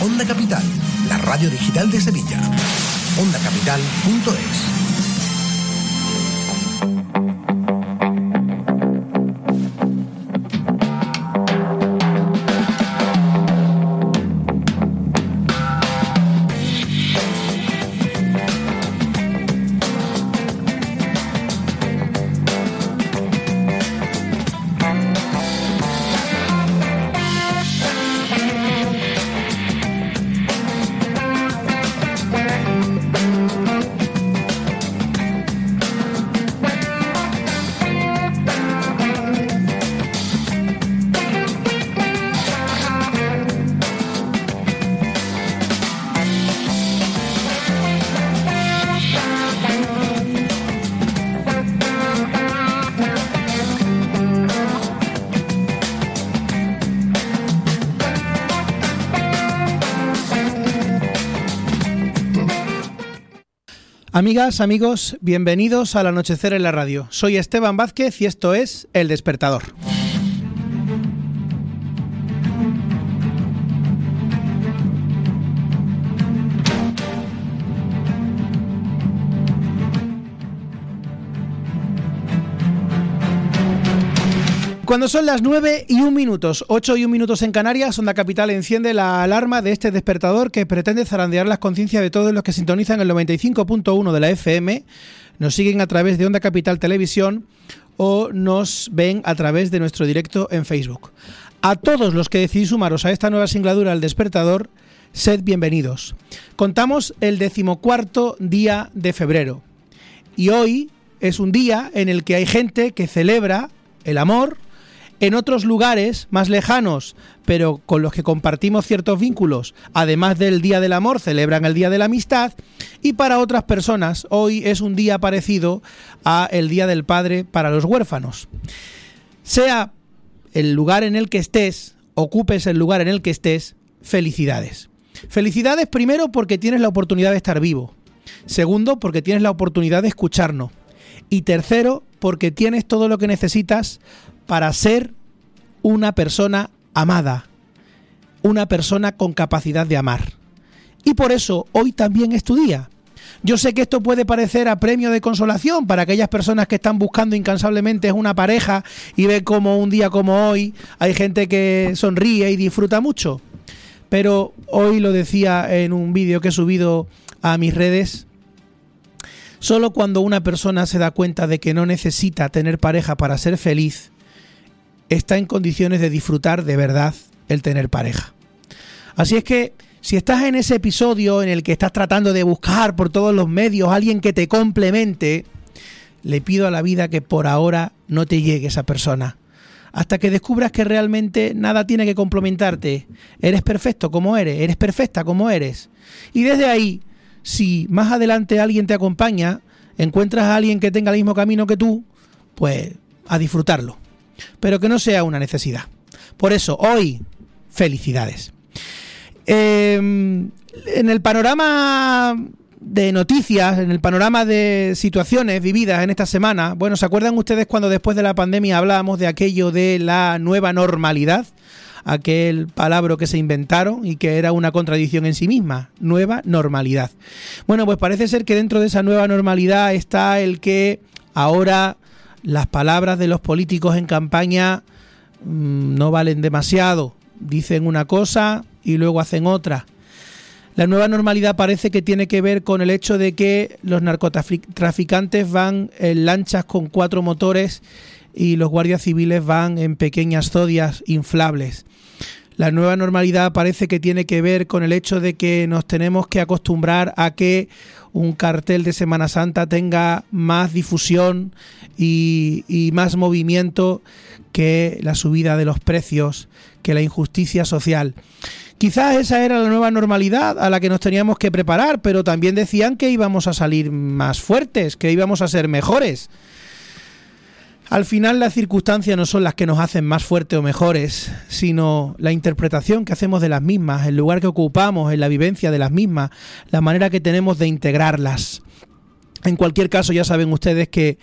Onda Capital, la radio digital de Sevilla. OndaCapital.es Amigas, amigos, bienvenidos al anochecer en la radio. Soy Esteban Vázquez y esto es El Despertador. Cuando son las 9 y 1 minutos, 8 y 1 minutos en Canarias, Onda Capital enciende la alarma de este despertador que pretende zarandear las conciencias de todos los que sintonizan el 95.1 de la FM, nos siguen a través de Onda Capital Televisión o nos ven a través de nuestro directo en Facebook. A todos los que decidís sumaros a esta nueva singladura al despertador, sed bienvenidos. Contamos el decimocuarto día de febrero y hoy es un día en el que hay gente que celebra el amor, en otros lugares más lejanos, pero con los que compartimos ciertos vínculos, además del Día del Amor, celebran el Día de la Amistad. Y para otras personas, hoy es un día parecido a el Día del Padre para los huérfanos. Sea el lugar en el que estés, ocupes el lugar en el que estés, felicidades. Felicidades primero porque tienes la oportunidad de estar vivo. Segundo, porque tienes la oportunidad de escucharnos. Y tercero, porque tienes todo lo que necesitas para ser una persona amada, una persona con capacidad de amar. Y por eso hoy también es tu día. Yo sé que esto puede parecer a premio de consolación para aquellas personas que están buscando incansablemente una pareja y ve como un día como hoy hay gente que sonríe y disfruta mucho. Pero hoy lo decía en un vídeo que he subido a mis redes, solo cuando una persona se da cuenta de que no necesita tener pareja para ser feliz, está en condiciones de disfrutar de verdad el tener pareja. Así es que si estás en ese episodio en el que estás tratando de buscar por todos los medios a alguien que te complemente, le pido a la vida que por ahora no te llegue esa persona. Hasta que descubras que realmente nada tiene que complementarte. Eres perfecto como eres, eres perfecta como eres. Y desde ahí, si más adelante alguien te acompaña, encuentras a alguien que tenga el mismo camino que tú, pues a disfrutarlo pero que no sea una necesidad. Por eso, hoy, felicidades. Em, en el panorama de noticias, en el panorama de situaciones vividas en esta semana, bueno, ¿se acuerdan ustedes cuando después de la pandemia hablábamos de aquello de la nueva normalidad? aquel palabra que se inventaron y que era una contradicción en sí misma, nueva normalidad. Bueno, pues parece ser que dentro de esa nueva normalidad está el que ahora las palabras de los políticos en campaña mm, no valen demasiado. Dicen una cosa y luego hacen otra. La nueva normalidad parece que tiene que ver con el hecho de que los narcotraficantes van en lanchas con cuatro motores y los guardias civiles van en pequeñas zodias inflables. La nueva normalidad parece que tiene que ver con el hecho de que nos tenemos que acostumbrar a que un cartel de Semana Santa tenga más difusión y, más movimiento que la subida de los precios, que la injusticia social. Quizás esa era la nueva normalidad a la que nos teníamos que preparar, pero también decían que íbamos a salir más fuertes, que íbamos a ser mejores. Al final las circunstancias no son las que nos hacen más fuertes o mejores, sino la interpretación que hacemos de las mismas, el lugar que ocupamos en la vivencia de las mismas, la manera que tenemos de integrarlas. En cualquier caso, ya saben ustedes que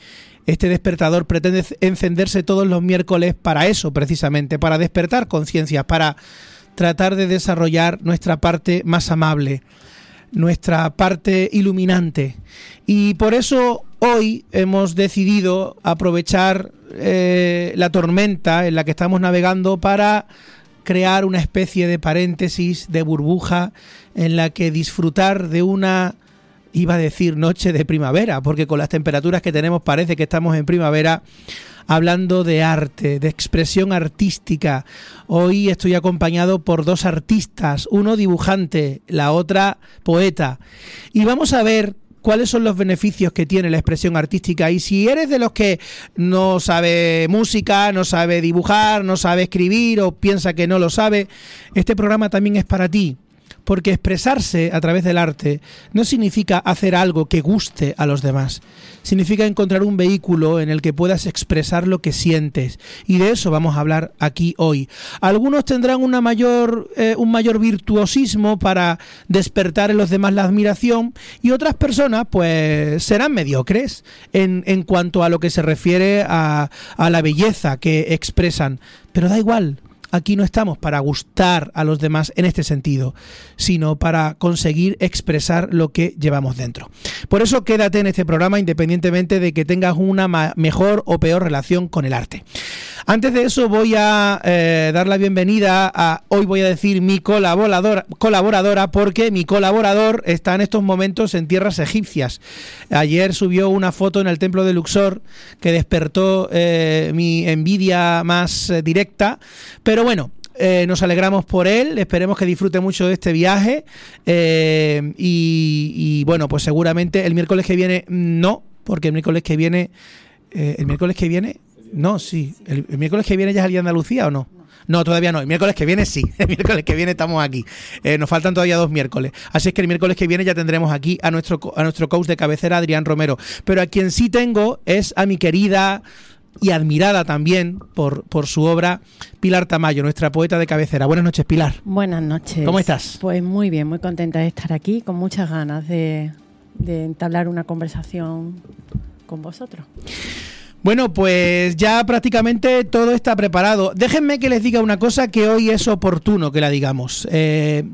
este despertador pretende encenderse todos los miércoles para eso, precisamente, para despertar conciencias, para tratar de desarrollar nuestra parte más amable, nuestra parte iluminante. Y por eso hoy hemos decidido aprovechar eh, la tormenta en la que estamos navegando para crear una especie de paréntesis, de burbuja, en la que disfrutar de una, iba a decir, noche de primavera, porque con las temperaturas que tenemos parece que estamos en primavera, hablando de arte, de expresión artística. Hoy estoy acompañado por dos artistas, uno dibujante, la otra poeta. Y vamos a ver cuáles son los beneficios que tiene la expresión artística y si eres de los que no sabe música, no sabe dibujar, no sabe escribir o piensa que no lo sabe, este programa también es para ti porque expresarse a través del arte no significa hacer algo que guste a los demás, significa encontrar un vehículo en el que puedas expresar lo que sientes. Y de eso vamos a hablar aquí hoy. Algunos tendrán una mayor, eh, un mayor virtuosismo para despertar en los demás la admiración y otras personas pues serán mediocres en, en cuanto a lo que se refiere a, a la belleza que expresan, pero da igual, Aquí no estamos para gustar a los demás en este sentido, sino para conseguir expresar lo que llevamos dentro. Por eso quédate en este programa independientemente de que tengas una mejor o peor relación con el arte. Antes de eso voy a eh, dar la bienvenida a, hoy voy a decir mi colaboradora, colaboradora, porque mi colaborador está en estos momentos en tierras egipcias. Ayer subió una foto en el templo de Luxor que despertó eh, mi envidia más eh, directa, pero bueno, nos alegramos por él, esperemos que disfrute mucho de este viaje y, y, bueno, pues seguramente el miércoles que viene no, porque el miércoles que viene, el miércoles que viene no, sí. ¿El, miércoles que viene ya de Andalucía o no? no? todavía no. El miércoles que viene sí. El miércoles que viene estamos aquí. Eh, nos faltan todavía dos miércoles. Así es que el miércoles que viene ya tendremos aquí a nuestro, a nuestro coach de cabecera, Adrián Romero. Pero a quien sí tengo es a mi querida y admirada también por, por su obra, Pilar Tamayo, nuestra poeta de cabecera. Buenas noches, Pilar. Buenas noches. ¿Cómo estás? Pues muy bien, muy contenta de estar aquí, con muchas ganas de, de entablar una conversación con vosotros. Bueno, pues ya prácticamente todo está preparado. Déjenme que les diga una cosa que hoy es oportuno que la digamos. Eh,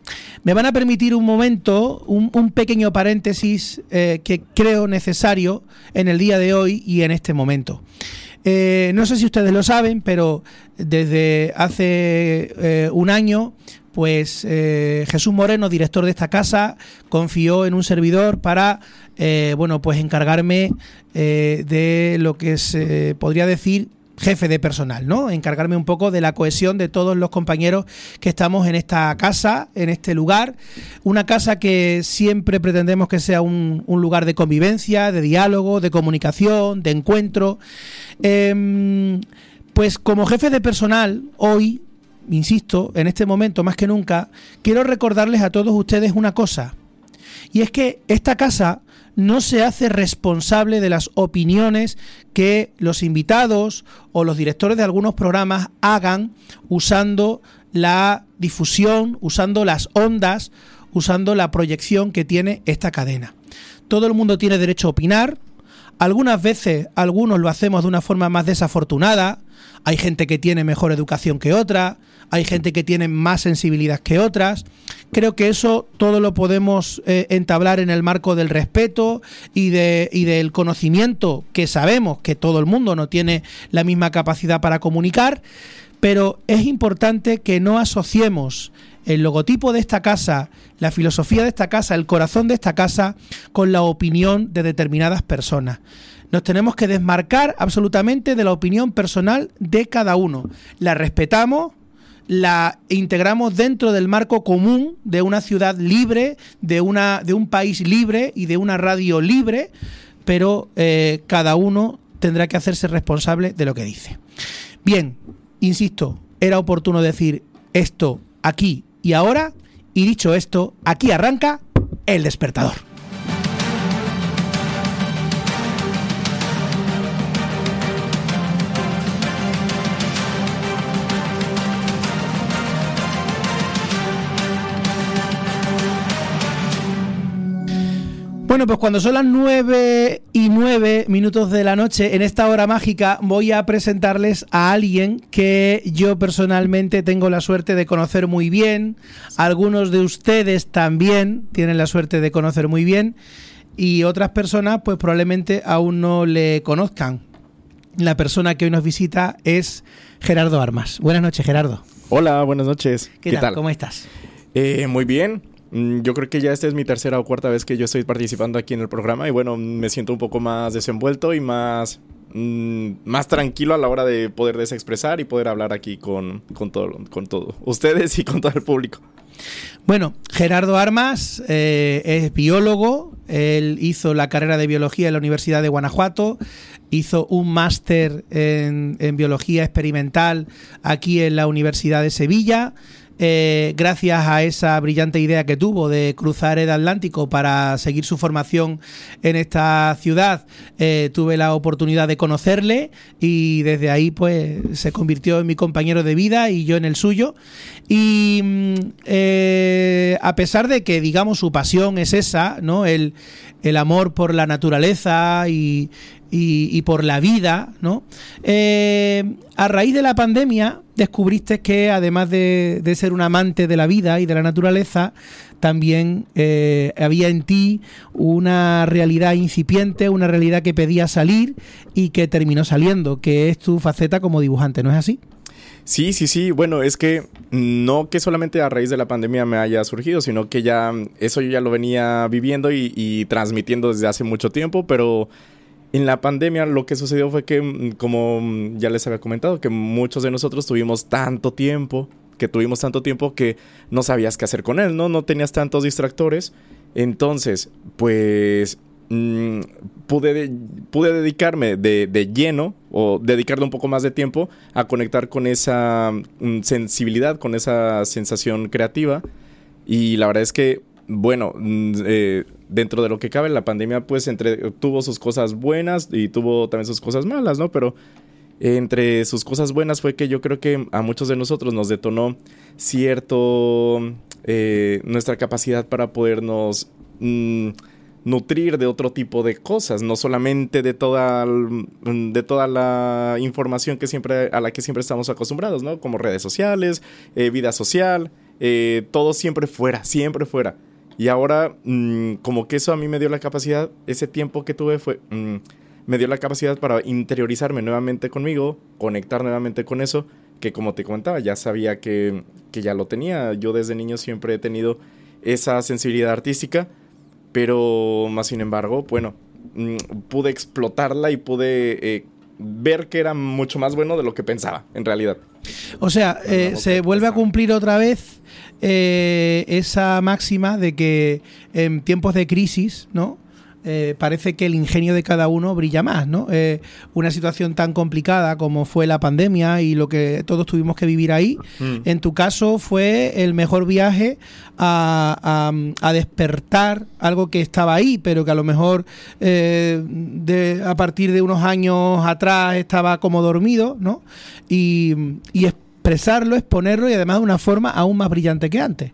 me van a permitir un momento, un, pequeño paréntesis eh, que creo necesario en el día de hoy y en este momento. Eh, no sé si ustedes lo saben, pero desde hace un año pues Jesús Moreno, director de esta casa, confió en un servidor para eh, bueno, pues encargarme eh, de lo que se podría decir jefe de personal, ¿no? Encargarme un poco de la cohesión de todos los compañeros que estamos en esta casa, en este lugar, una casa que siempre pretendemos que sea un, lugar de convivencia, de diálogo, de comunicación, de encuentro. Em, pues como jefe de personal, hoy, insisto, en este momento más que nunca, quiero recordarles a todos ustedes una cosa. Y es que esta casa no se hace responsable de las opiniones que los invitados o los directores de algunos programas hagan usando la difusión, usando las ondas, usando la proyección que tiene esta cadena. Todo el mundo tiene derecho a opinar. Algunas veces algunos lo hacemos de una forma más desafortunada. Hay gente que tiene mejor educación que otra, hay gente que tiene más sensibilidad que otras. Creo que eso todo lo podemos eh, entablar en el marco del respeto y, de, y del conocimiento que sabemos que todo el mundo no tiene la misma capacidad para comunicar, pero es importante que no asociemos el logotipo de esta casa, la filosofía de esta casa, el corazón de esta casa con la opinión de determinadas personas. Nos tenemos que desmarcar absolutamente de la opinión personal de cada uno. La respetamos, la integramos dentro del marco común de una ciudad libre, de, una, de un país libre y de una radio libre, pero eh, cada uno tendrá que hacerse responsable de lo que dice. Bien, insisto, era oportuno decir esto aquí y ahora, y dicho esto, aquí arranca el despertador. Bueno, pues cuando son las 9 y 9 minutos de la noche, en esta hora mágica, voy a presentarles a alguien que yo personalmente tengo la suerte de conocer muy bien. Algunos de ustedes también tienen la suerte de conocer muy bien. Y otras personas, pues probablemente aún no le conozcan. La persona que hoy nos visita es Gerardo Armas. Buenas noches, Gerardo. Hola, buenas noches. ¿Qué, tal? ¿Cómo estás? Eh, muy bien. Mm, yo creo que ya esta es mi tercera o cuarta vez que yo estoy participando aquí en el programa y bueno, me siento un poco más desenvuelto y más, mm, más tranquilo a la hora de poder desexpresar y poder hablar aquí con, con, todo, con todo ustedes y con todo el público. Bueno, Gerardo Armas eh, es biólogo, él hizo la carrera de biología en la Universidad de Guanajuato, hizo un máster en, en biología experimental aquí en la Universidad de Sevilla, eh, gracias a esa brillante idea que tuvo de cruzar el Atlántico para seguir su formación en esta ciudad, eh, tuve la oportunidad de conocerle y desde ahí pues se convirtió en mi compañero de vida y yo en el suyo. Y mm, eh, a pesar de que digamos su pasión es esa, ¿no? El, el amor por la naturaleza y, y, por la vida, ¿no? Eh, a raíz de la pandemia descubriste que además de, ser un amante de la vida y de la naturaleza, también eh, había en ti una realidad incipiente, una realidad que pedía salir y que terminó saliendo, que es tu faceta como dibujante, ¿no es así? Sí, sí, sí. Bueno, es que no que solamente a raíz de la pandemia me haya surgido, sino que ya eso yo ya lo venía viviendo y, y transmitiendo desde hace mucho tiempo, pero en la pandemia lo que sucedió fue que, mm, como mm, ya les había comentado, que muchos de nosotros tuvimos tanto tiempo, que tuvimos tanto tiempo que no sabías qué hacer con él, ¿no? No tenías tantos distractores. Entonces, pues mm, pude, pude dedicarme de, de, lleno o dedicarle un poco más de tiempo a conectar con esa sensibilidad, con esa sensación creativa. Y la verdad es que, bueno, eh, dentro de lo que cabe, la pandemia pues entre, tuvo sus cosas buenas y tuvo también sus cosas malas, ¿no? Pero entre sus cosas buenas fue que yo creo que a muchos de nosotros nos detonó cierto eh, nuestra capacidad para podernos mm, nutrir de otro tipo de cosas, no solamente de toda, de toda la información que siempre, a la que siempre estamos acostumbrados, ¿no? Como redes sociales, eh, vida social, eh, todo siempre fuera, siempre fuera. Y ahora, mm, como que eso a mí me dio la capacidad, ese tiempo que tuve fue, mm, me dio la capacidad para interiorizarme nuevamente conmigo, conectar nuevamente con eso, que como te comentaba, ya sabía que, que ya lo tenía. Yo desde niño siempre he tenido esa sensibilidad artística, pero más sin embargo, bueno, mm, pude explotarla y pude eh, ver que era mucho más bueno de lo que pensaba, en realidad. O sea, eh, se vuelve a cumplir otra vez eh, esa máxima de que en tiempos de crisis, ¿no? Eh, parece que el ingenio de cada uno brilla más, ¿no? Eh, una situación tan complicada como fue la pandemia y lo que todos tuvimos que vivir ahí, mm. en tu caso fue el mejor viaje a, despertar algo que estaba ahí, pero que a lo mejor de, a partir de unos años atrás estaba como dormido, ¿no? Y, y expresarlo, exponerlo y además de una forma aún más brillante que antes.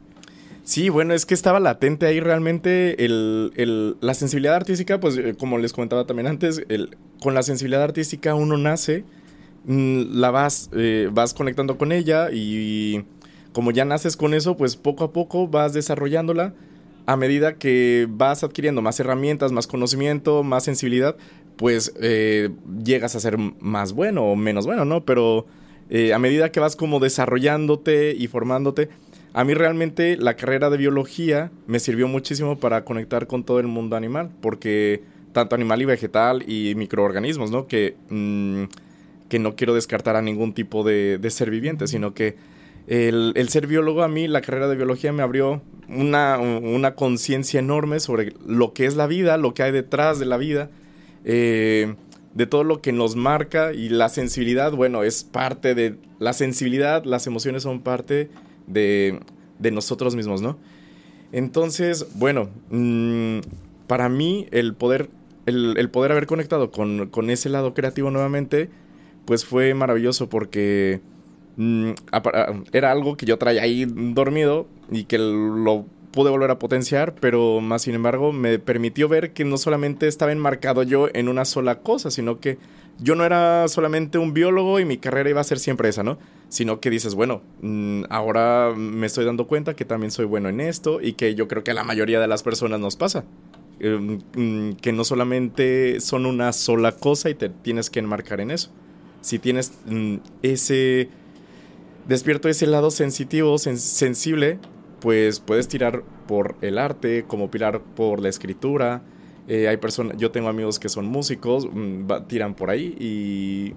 Sí, bueno, es que estaba latente ahí realmente el, la sensibilidad artística, pues eh, como les comentaba también antes, el, con la sensibilidad artística uno nace, mm, la vas, eh, vas conectando con ella y, como ya naces con eso, pues poco a poco vas desarrollándola a medida que vas adquiriendo más herramientas, más conocimiento, más sensibilidad, pues eh, llegas a ser más bueno o menos bueno, ¿no? Pero eh, a medida que vas como desarrollándote y formándote, a mí realmente la carrera de biología me sirvió muchísimo para conectar con todo el mundo animal, porque tanto animal y vegetal y microorganismos, ¿no? Que, mm, que no quiero descartar a ningún tipo de, ser viviente, sino que el, ser biólogo a mí, la carrera de biología me abrió una, una conciencia enorme sobre lo que es la vida, lo que hay detrás de la vida. Eh, de todo lo que nos marca y la sensibilidad, bueno, es parte de la sensibilidad, las emociones son parte de, de nosotros mismos, ¿no? Entonces, bueno, mm, para mí el poder, el, poder haber conectado con, con, ese lado creativo nuevamente, pues fue maravilloso porque mm, era algo que yo traía ahí dormido y que lo pude volver a potenciar, pero más sin embargo me permitió ver que no solamente estaba enmarcado yo en una sola cosa, sino que yo no era solamente un biólogo y mi carrera iba a ser siempre esa, ¿no? Sino que dices, bueno, mm, ahora me estoy dando cuenta que también soy bueno en esto y que yo creo que a la mayoría de las personas nos pasa. Em, mm, que no solamente son una sola cosa y te tienes que enmarcar en eso. Si tienes mm, ese despierto ese lado sensitivo, sensible, pues puedes tirar por el arte, como pilar por la escritura. Eh, hay personas, yo tengo amigos que son músicos, tiran por ahí y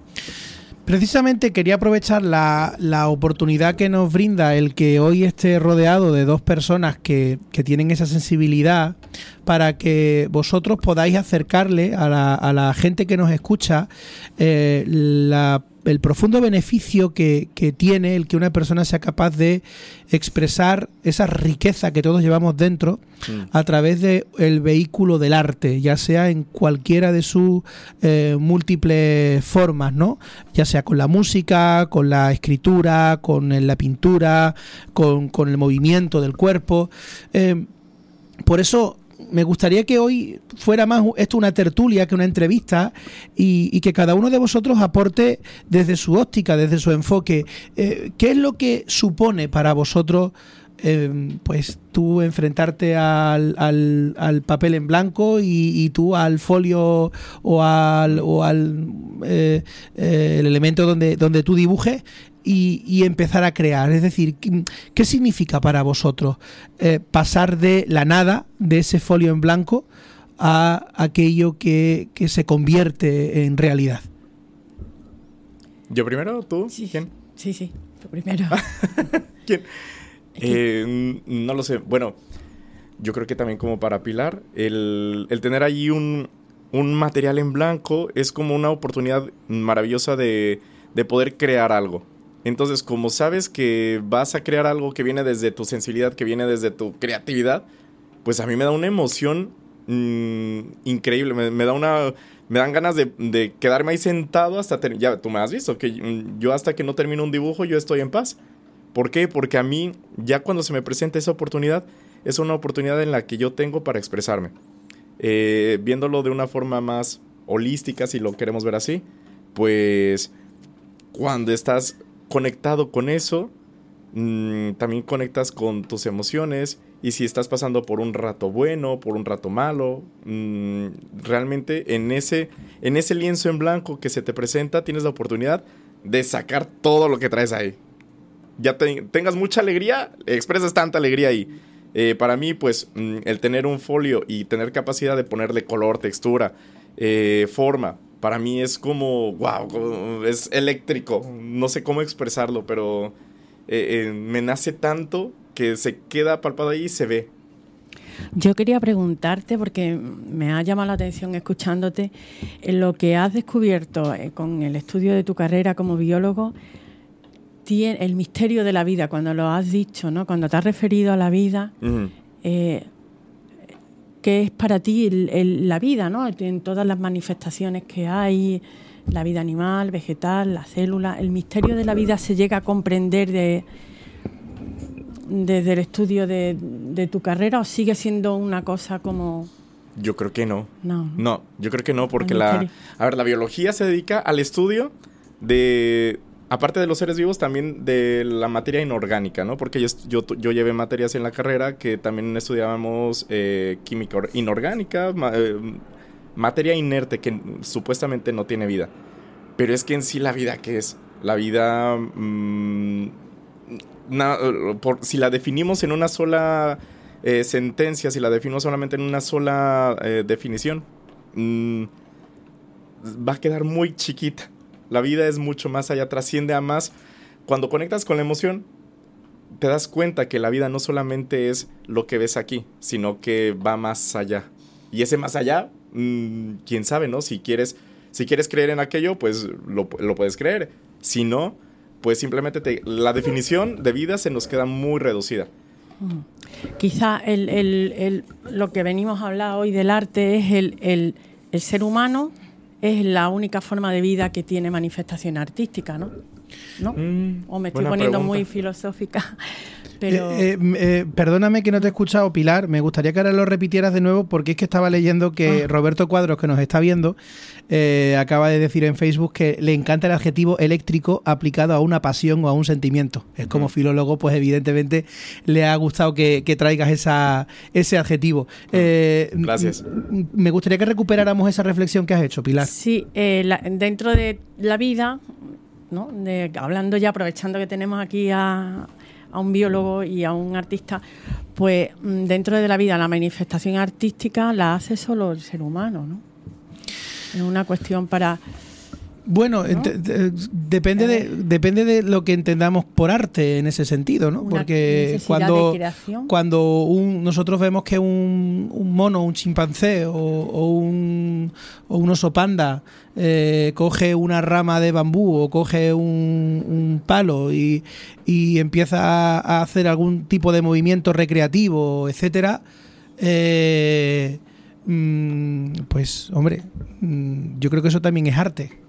Precisamente quería aprovechar la, oportunidad que nos brinda el que hoy esté rodeado de dos personas que, tienen esa sensibilidad para que vosotros podáis acercarle a la, a la gente que nos escucha eh, la el profundo beneficio que, tiene el que una persona sea capaz de expresar esa riqueza que todos llevamos dentro mm. a través del el vehículo del arte, ya sea en cualquiera de sus eh, múltiples formas, ¿no? Ya sea con la música, con la escritura, con la pintura, con, el movimiento del cuerpo. Eh, por eso me gustaría que hoy fuera más esto una tertulia que una entrevista y, que cada uno de vosotros aporte desde su óptica, desde su enfoque, eh, qué es lo que supone para vosotros eh, pues tú enfrentarte al, al, papel en blanco y, tú al folio o al, o al eh, el elemento donde, donde tú dibujes y, empezar a crear. Es decir, ¿qué, significa para vosotros eh, pasar de la nada, de ese folio en blanco, a aquello que, se convierte en realidad? ¿Yo primero? ¿Tú? Sí, ¿Quién? Sí, sí, tú primero. ¿Quién? Eh, no lo sé. Bueno, yo creo que también como para Pilar, el, el tener ahí un, un, material en blanco es como una oportunidad maravillosa de, de poder crear algo. Entonces, como sabes que vas a crear algo que viene desde tu sensibilidad, que viene desde tu creatividad, pues a mí me da una emoción mm, increíble. Me, da una. Me dan ganas de, quedarme ahí sentado hasta. Ya, tú me has visto que yo hasta que no termino un dibujo, yo estoy en paz. ¿Por qué? Porque a mí, ya cuando se me presenta esa oportunidad, es una oportunidad en la que yo tengo para expresarme. Eh, viéndolo de una forma más holística, si lo queremos ver así, pues cuando estás conectado con eso, mm, también conectas con tus emociones y si estás pasando por un rato bueno, por un rato malo, mm, realmente en ese, en ese lienzo en blanco que se te presenta tienes la oportunidad de sacar todo lo que traes ahí. Ya tengas mucha alegría, expresas tanta alegría ahí. Eh, para mí, pues, mm, el tener un folio y tener capacidad de ponerle color, textura, eh, forma, para mí es como, wow, es eléctrico. No sé cómo expresarlo, pero eh, eh, me nace tanto que se queda palpado ahí y se ve. Yo quería preguntarte, porque me ha llamado la atención escuchándote, en lo que has descubierto eh, con el estudio de tu carrera como biólogo, tiene el misterio de la vida, cuando lo has dicho, ¿no? cuando te has referido a la vida, qué es para ti la vida, ¿no? En todas las manifestaciones que hay, la vida animal, vegetal, la célula, el misterio de la vida se llega a comprender de, desde el estudio de, tu carrera o sigue siendo una cosa como yo creo que no. No. No, yo creo que no, porque la. A ver, la biología se dedica al estudio de, aparte de los seres vivos, también de la materia inorgánica, ¿no? Porque yo, yo, llevé materias en la carrera que también estudiábamos eh, química inorgánica, eh, materia inerte que supuestamente no tiene vida. Pero es que en sí la vida, ¿qué es? La vida... Mm, si la definimos en una sola eh, sentencia, si la definimos solamente en una sola definición, mm, va a quedar muy chiquita la vida es mucho más allá, trasciende a más. Cuando conectas con la emoción, te das cuenta que la vida no solamente es lo que ves aquí, sino que va más allá. Y ese más allá, mm, quién sabe, ¿no? Si quieres, si quieres creer en aquello, pues lo, puedes creer. Si no, pues simplemente te, la definición de vida se nos queda muy reducida. Mm. Quizá lo que venimos a hablar hoy del arte es el ser humano es la única forma de vida que tiene manifestación artística, ¿no? ¿No? Mm, o me estoy poniendo muy filosófica. Pero... Eh, eh, eh, perdóname que no te he escuchado, Pilar. Me gustaría que ahora lo repitieras de nuevo porque es que estaba leyendo que Ah. Roberto Cuadros, que nos está viendo, eh, acaba de decir en Facebook que le encanta el adjetivo eléctrico aplicado a una pasión o a un sentimiento. Es como filólogo, pues evidentemente le ha gustado que, que traigas esa, ese adjetivo. Eh, Gracias. Me gustaría que recuperáramos esa reflexión que has hecho, Pilar. Sí, eh, la- dentro de la vida, ¿no? De- hablando ya, aprovechando que tenemos aquí a, a un biólogo y a un artista, pues mm, dentro de la vida la manifestación artística la hace solo el ser humano, ¿no? Es una cuestión para... Bueno, de- depende de depende de lo que entendamos por arte en ese sentido, ¿no? Una Porque cuando cuando un- nosotros vemos que un, un mono, un chimpancé o, o un, o un oso panda eh, coge una rama de bambú o coge un, un palo y, y empieza a hacer algún tipo de movimiento recreativo, etcétera, eh, mm, pues hombre, mm, yo creo que eso también es arte.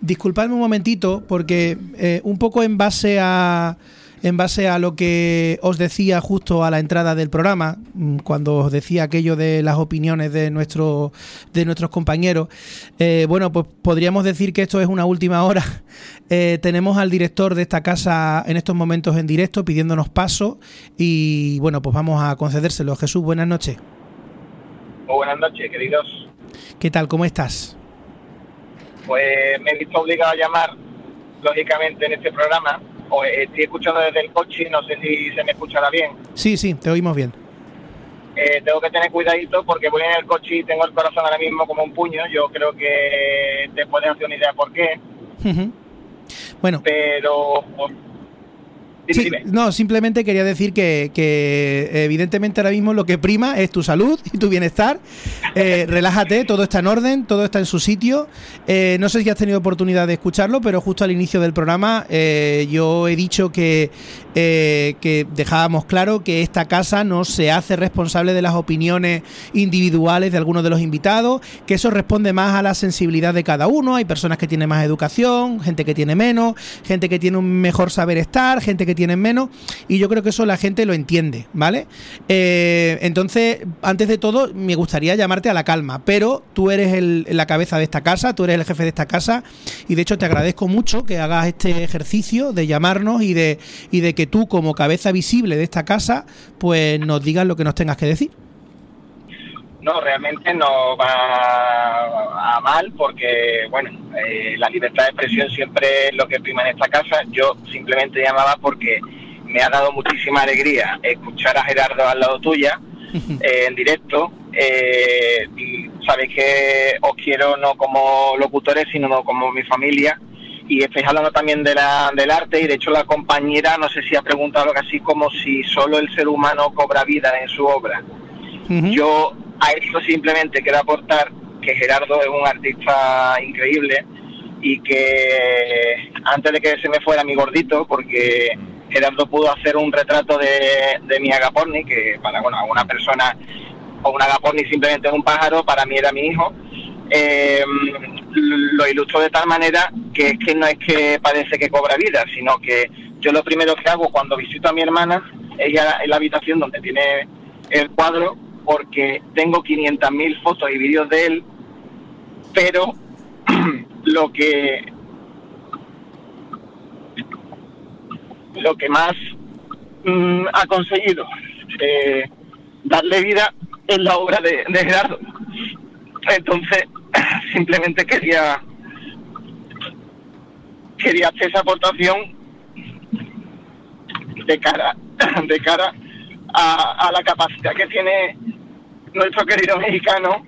Disculpadme un momentito, porque eh, un poco en base a en base a lo que os decía justo a la entrada del programa, mm, cuando os decía aquello de las opiniones de nuestro, de nuestros compañeros, eh, bueno, pues podríamos decir que esto es una última hora. Eh, tenemos al director de esta casa en estos momentos en directo pidiéndonos paso y bueno, pues vamos a concedérselo. Jesús, buenas noches. Muy buenas noches, queridos. ¿Qué tal? ¿Cómo estás? Pues me he visto obligado a llamar, lógicamente, en este programa. O eh, estoy escuchando desde el coche, no sé si se me escuchará bien. Sí, sí, te oímos bien. Eh, tengo que tener cuidadito porque voy en el coche y tengo el corazón ahora mismo como un puño. Yo creo que te puedes hacer una idea por qué. Bueno, Pero... Sí, no, simplemente quería decir que, que, evidentemente ahora mismo lo que prima es tu salud y tu bienestar. Eh, relájate, todo está en orden, todo está en su sitio. Eh, no sé si has tenido oportunidad de escucharlo, pero justo al inicio del programa eh, yo he dicho que, eh, que dejábamos claro que esta casa no se hace responsable de las opiniones individuales de algunos de los invitados, que eso responde más a la sensibilidad de cada uno. Hay personas que tienen más educación, gente que tiene menos, gente que tiene un mejor saber estar, gente que tiene menos, y yo creo que eso la gente lo entiende, ¿vale? Eh, entonces, antes de todo, me gustaría llamarte a la calma, pero tú eres el- la cabeza de esta casa, tú eres el jefe de esta casa, y de hecho te agradezco mucho que hagas este ejercicio de llamarnos y de, y de que tú, como cabeza visible de esta casa, pues nos digas lo que nos tengas que decir. No, realmente no va a mal porque, bueno, eh, la libertad de expresión siempre es lo que prima en esta casa. Yo simplemente llamaba porque me ha dado muchísima alegría escuchar a Gerardo al lado tuya eh, en directo. Eh, y sabéis que os quiero no como locutores, sino como mi familia. Y estáis hablando también de la, del arte y de hecho la compañera, no sé si ha preguntado algo así como si solo el ser humano cobra vida en su obra. Yo a esto simplemente quiero aportar que Gerardo es un artista increíble y que antes de que se me fuera mi gordito, porque Gerardo pudo hacer un retrato de, de mi agaporni, que para bueno, una persona o un agaporni simplemente es un pájaro, para mí era mi hijo. eh, lo ilustró de tal manera que es que no es que parece que cobra vida, sino que yo lo primero que hago cuando visito a mi hermana, ella en la habitación donde tiene el cuadro, porque tengo 500.000 fotos y vídeos de él, pero lo que lo que más mm, ha conseguido eh, darle vida es la obra de, de Gerardo. Entonces, simplemente quería quería hacer esa aportación de cara de cara a, a la capacidad que tiene nuestro querido mexicano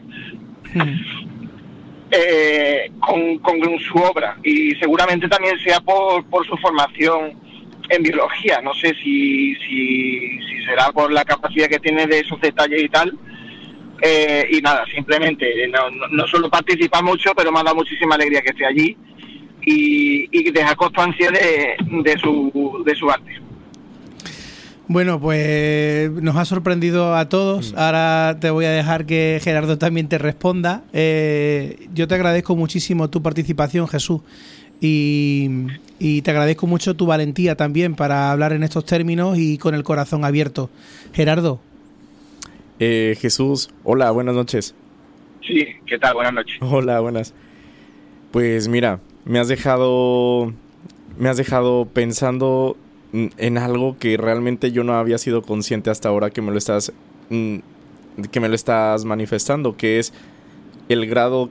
eh, con, con su obra y seguramente también sea por, por su formación en biología. No sé si, si, si será por la capacidad que tiene de esos detalles y tal. Eh, y nada, simplemente no, no, no solo participa mucho, pero me ha dado muchísima alegría que esté allí y, y deja constancia de, de, su, de su arte. Bueno, pues nos ha sorprendido a todos. Ahora te voy a dejar que Gerardo también te responda. Eh, yo te agradezco muchísimo tu participación, Jesús. y, y te agradezco mucho tu valentía también para hablar en estos términos y con el corazón abierto. Gerardo. Eh, Jesús, hola, buenas noches. Sí, ¿qué tal? Buenas noches. Hola, buenas. Pues mira, me has dejado me has dejado pensando en algo que realmente yo no había sido consciente hasta ahora que me lo estás mm, que me lo estás manifestando, que es el grado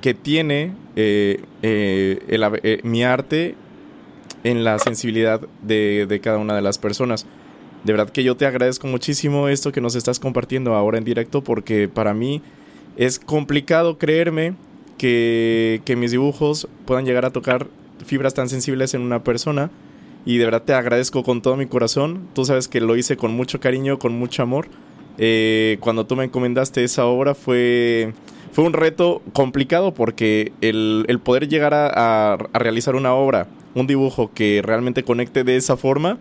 que tiene eh, eh, eh, mi arte en la sensibilidad de, de, cada una de las personas. De verdad que yo te agradezco muchísimo esto que nos estás compartiendo ahora en directo porque para mí es complicado creerme que, que mis dibujos puedan llegar a tocar fibras tan sensibles en una persona y de verdad te agradezco con todo mi corazón. Tú sabes que lo hice con mucho cariño, con mucho amor. Eh, cuando tú me encomendaste esa obra fue, fue un reto complicado porque el, el poder llegar a, a, realizar una obra, un dibujo que realmente conecte de esa forma,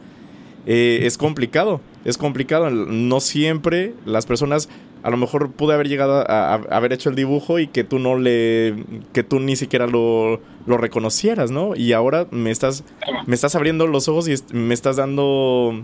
eh, es complicado. Es complicado. No siempre las personas a lo mejor pude haber llegado a, a, haber hecho el dibujo y que tú no le que tú ni siquiera lo, lo reconocieras, ¿no? Y ahora me estás me estás abriendo los ojos y me estás dando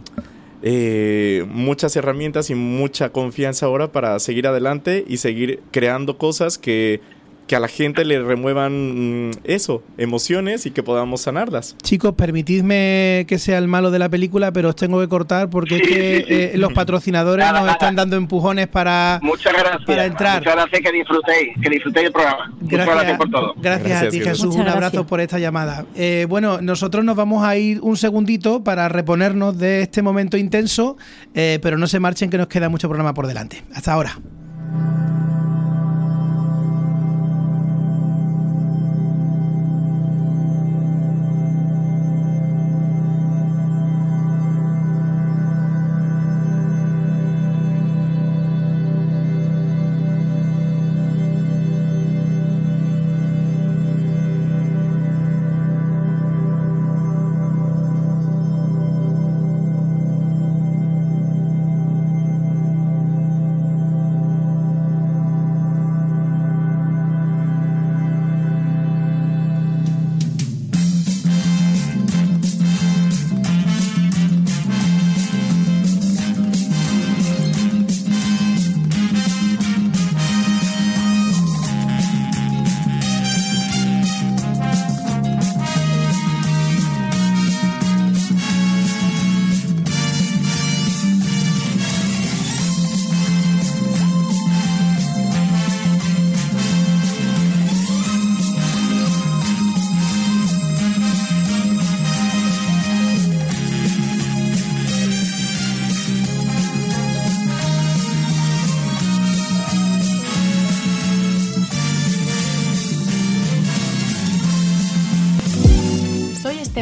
eh, muchas herramientas y mucha confianza ahora para seguir adelante y seguir creando cosas que que a la gente le remuevan mm, eso, emociones y que podamos sanarlas. Chicos, permitidme que sea el malo de la película, pero os tengo que cortar porque es que eh, los patrocinadores nada, nos nada. están dando empujones para, Muchas gracias, para entrar. Muchas gracias, que disfrutéis, que disfrutéis el programa. Gracias, Muchas gracias por todo. Gracias, gracias a ti, Jesús. Un abrazo gracias. por esta llamada. Eh, bueno, nosotros nos vamos a ir un segundito para reponernos de este momento intenso, eh, pero no se marchen que nos queda mucho programa por delante. Hasta ahora.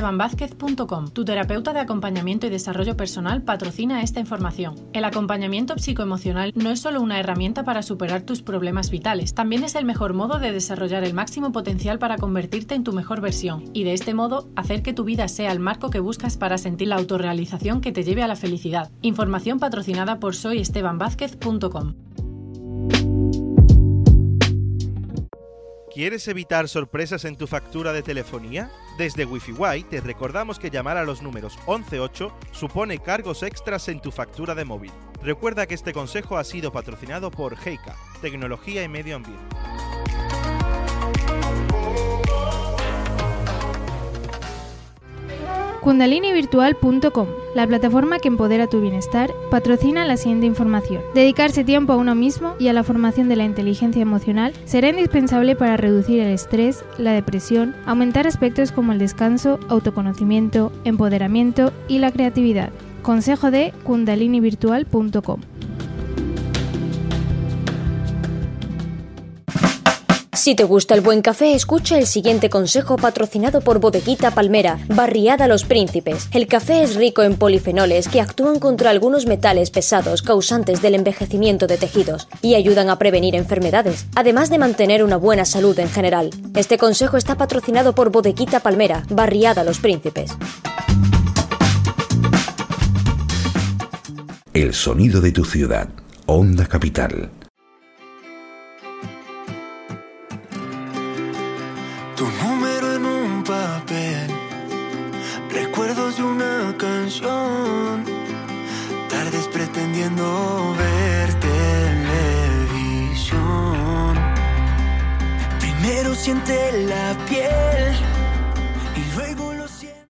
estebanvázquez.com, tu terapeuta de acompañamiento y desarrollo personal, patrocina esta información. El acompañamiento psicoemocional no es solo una herramienta para superar tus problemas vitales, también es el mejor modo de desarrollar el máximo potencial para convertirte en tu mejor versión y de este modo hacer que tu vida sea el marco que buscas para sentir la autorrealización que te lleve a la felicidad. Información patrocinada por soyestebanvázquez.com. ¿Quieres evitar sorpresas en tu factura de telefonía? Desde WiFi te recordamos que llamar a los números 118 supone cargos extras en tu factura de móvil. Recuerda que este consejo ha sido patrocinado por Heika, Tecnología y Medio Ambiente. Kundalinivirtual.com, la plataforma que empodera tu bienestar, patrocina la siguiente información. Dedicarse tiempo a uno mismo y a la formación de la inteligencia emocional será indispensable para reducir el estrés, la depresión, aumentar aspectos como el descanso, autoconocimiento, empoderamiento y la creatividad. Consejo de kundalinivirtual.com. Si te gusta el buen café, escucha el siguiente consejo patrocinado por Bodeguita Palmera, Barriada Los Príncipes. El café es rico en polifenoles que actúan contra algunos metales pesados causantes del envejecimiento de tejidos y ayudan a prevenir enfermedades, además de mantener una buena salud en general. Este consejo está patrocinado por Bodeguita Palmera, Barriada Los Príncipes. El sonido de tu ciudad, Onda Capital. Pretendiendo ver televisión. Primero siente la piel y luego lo siente.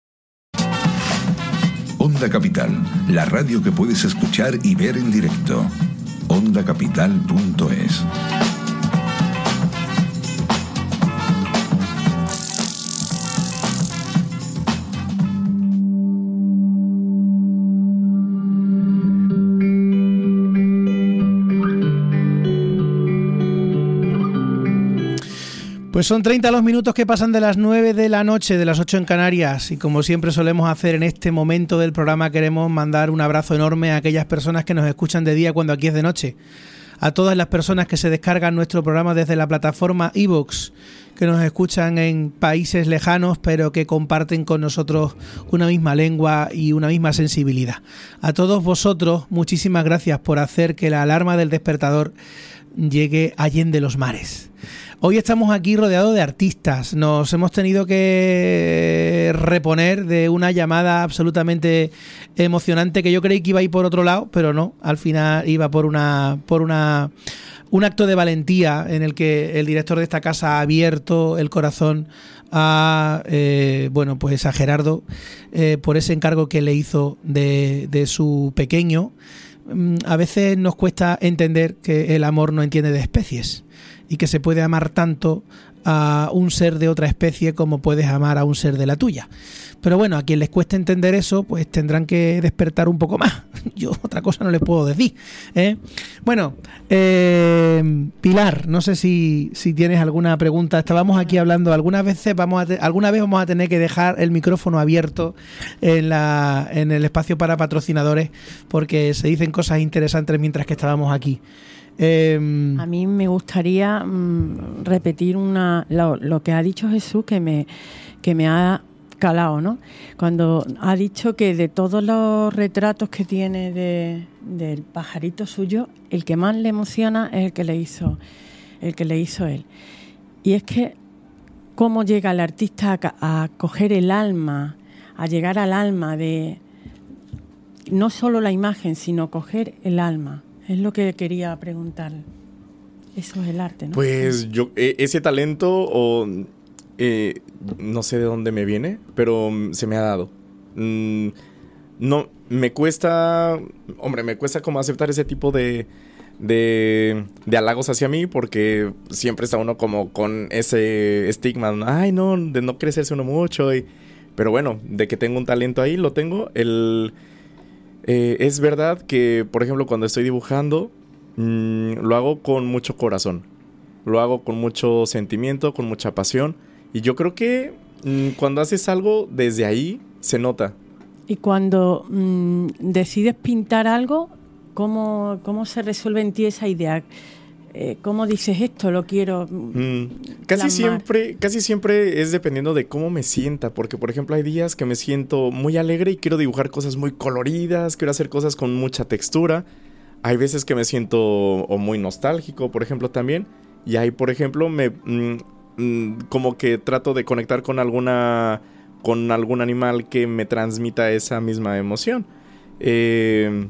Onda Capital, la radio que puedes escuchar y ver en directo. OndaCapital.es Pues son 30 los minutos que pasan de las 9 de la noche, de las 8 en Canarias, y como siempre solemos hacer en este momento del programa, queremos mandar un abrazo enorme a aquellas personas que nos escuchan de día cuando aquí es de noche. A todas las personas que se descargan nuestro programa desde la plataforma iVoox, que nos escuchan en países lejanos, pero que comparten con nosotros una misma lengua y una misma sensibilidad. A todos vosotros, muchísimas gracias por hacer que la alarma del despertador llegue allende los mares. Hoy estamos aquí rodeados de artistas. Nos hemos tenido que reponer de una llamada absolutamente emocionante que yo creí que iba a ir por otro lado, pero no. Al final iba por una por una un acto de valentía en el que el director de esta casa ha abierto el corazón a eh, bueno pues a Gerardo eh, por ese encargo que le hizo de, de su pequeño. Mm, A veces nos cuesta entender que el amor no entiende de especies y que se puede amar tanto a un ser de otra especie como puedes amar a un ser de la tuya. Pero bueno, a quien les cueste entender eso, pues tendrán que despertar un poco más. Yo otra cosa no les puedo decir. ¿eh? Bueno, eh, Pilar, no sé si, si tienes alguna pregunta. Estábamos aquí hablando, algunas veces vamos a alguna vez vamos a tener que dejar el micrófono abierto en, la, en el espacio para patrocinadores porque se dicen cosas interesantes mientras que estábamos aquí. Eh, A mí me gustaría mm, repetir una, lo, que ha dicho Jesús que me, que me ha calado, ¿no? Cuando ha dicho que de todos los retratos que tiene de, del pajarito suyo, el que más le emociona es el que le hizo, el que le hizo él. Y es que cómo llega el artista a, a coger el alma, a llegar al alma de no solo la imagen, sino coger el alma. Es lo que quería preguntar. Eso es el arte, ¿no? Pues yo, e- ese talento o eh, no sé de dónde me viene, pero mm, se me ha dado. Mm, no, me cuesta, hombre, me cuesta como aceptar ese tipo de, de, de halagos hacia mí porque siempre está uno como con ese estigma, ¿no? ay no, de no crecerse uno mucho, y, pero bueno, de que tengo un talento ahí, lo tengo. El, eh, es verdad que, por ejemplo, cuando estoy dibujando, mm, lo hago con mucho corazón. Lo hago con mucho sentimiento, con mucha pasión. Y yo creo que mm, cuando haces algo desde ahí, se nota. Y cuando mm, decides pintar algo, ¿cómo, ¿cómo se resuelve en ti esa idea? Eh, ¿Cómo dices esto? Lo quiero. Mm, casi plasmar"? siempre, casi siempre es dependiendo de cómo me sienta, porque por ejemplo hay días que me siento muy alegre y quiero dibujar cosas muy coloridas, quiero hacer cosas con mucha textura. Hay veces que me siento o muy nostálgico, por ejemplo, también. Y ahí, por ejemplo, me mm, mm, como que trato de conectar con alguna con algún animal que me transmita esa misma emoción. Eh,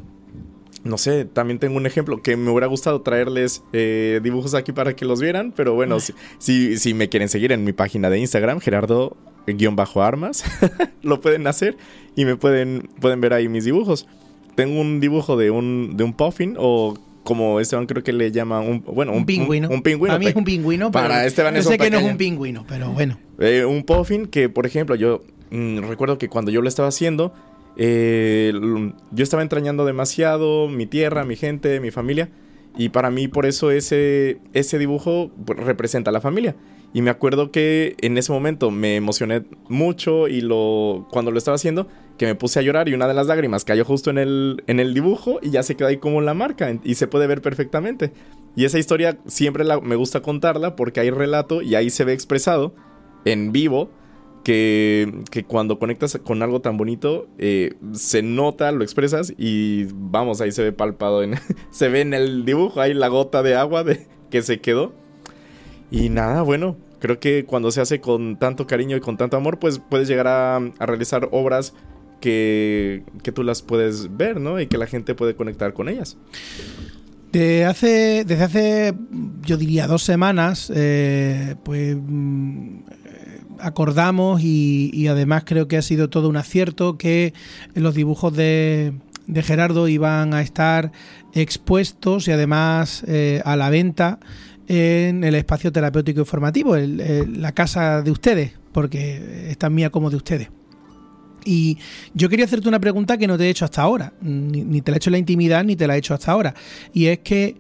no sé, también tengo un ejemplo que me hubiera gustado traerles eh, dibujos aquí para que los vieran, pero bueno, si, si, si me quieren seguir en mi página de Instagram, Gerardo-armas, lo pueden hacer y me pueden, pueden ver ahí mis dibujos. Tengo un dibujo de un, de un puffin o como Esteban creo que le llama un, bueno, un pingüino. Un, pingüino. Para mí es un pingüino, pero Para Esteban yo es sé un que no es un pingüino, pero bueno. Eh, un puffin que, por ejemplo, yo mm, recuerdo que cuando yo lo estaba haciendo, eh, yo estaba entrañando demasiado mi tierra, mi gente, mi familia. Y para mí, por eso ese, ese dibujo pues, representa la familia. Y me acuerdo que en ese momento me emocioné mucho y lo cuando lo estaba haciendo, que me puse a llorar y una de las lágrimas cayó justo en el, en el dibujo y ya se quedó ahí como la marca y se puede ver perfectamente. Y esa historia siempre me gusta contarla porque hay relato y ahí se ve expresado en vivo que, que cuando conectas con algo tan bonito eh, se nota, lo expresas y vamos, ahí se ve palpado, se ve en el dibujo, ahí la gota de agua de, que se quedó. Y nada, bueno, creo que cuando se hace con tanto cariño y con tanto amor, pues puedes llegar a, a realizar obras que, que tú las puedes ver, ¿no? Y que la gente puede conectar con ellas. Desde hace, desde hace, yo diría, dos semanas, eh, pues mm, acordamos y, además creo que ha sido todo un acierto que los dibujos de, Gerardo iban a estar expuestos y además eh, a la venta en el espacio terapéutico informativo, la casa de ustedes, porque es tan mía como de ustedes. Y yo quería hacerte una pregunta que no te he hecho hasta ahora, ni, ni te la he hecho en la intimidad, ni te la he hecho hasta ahora. Y es que,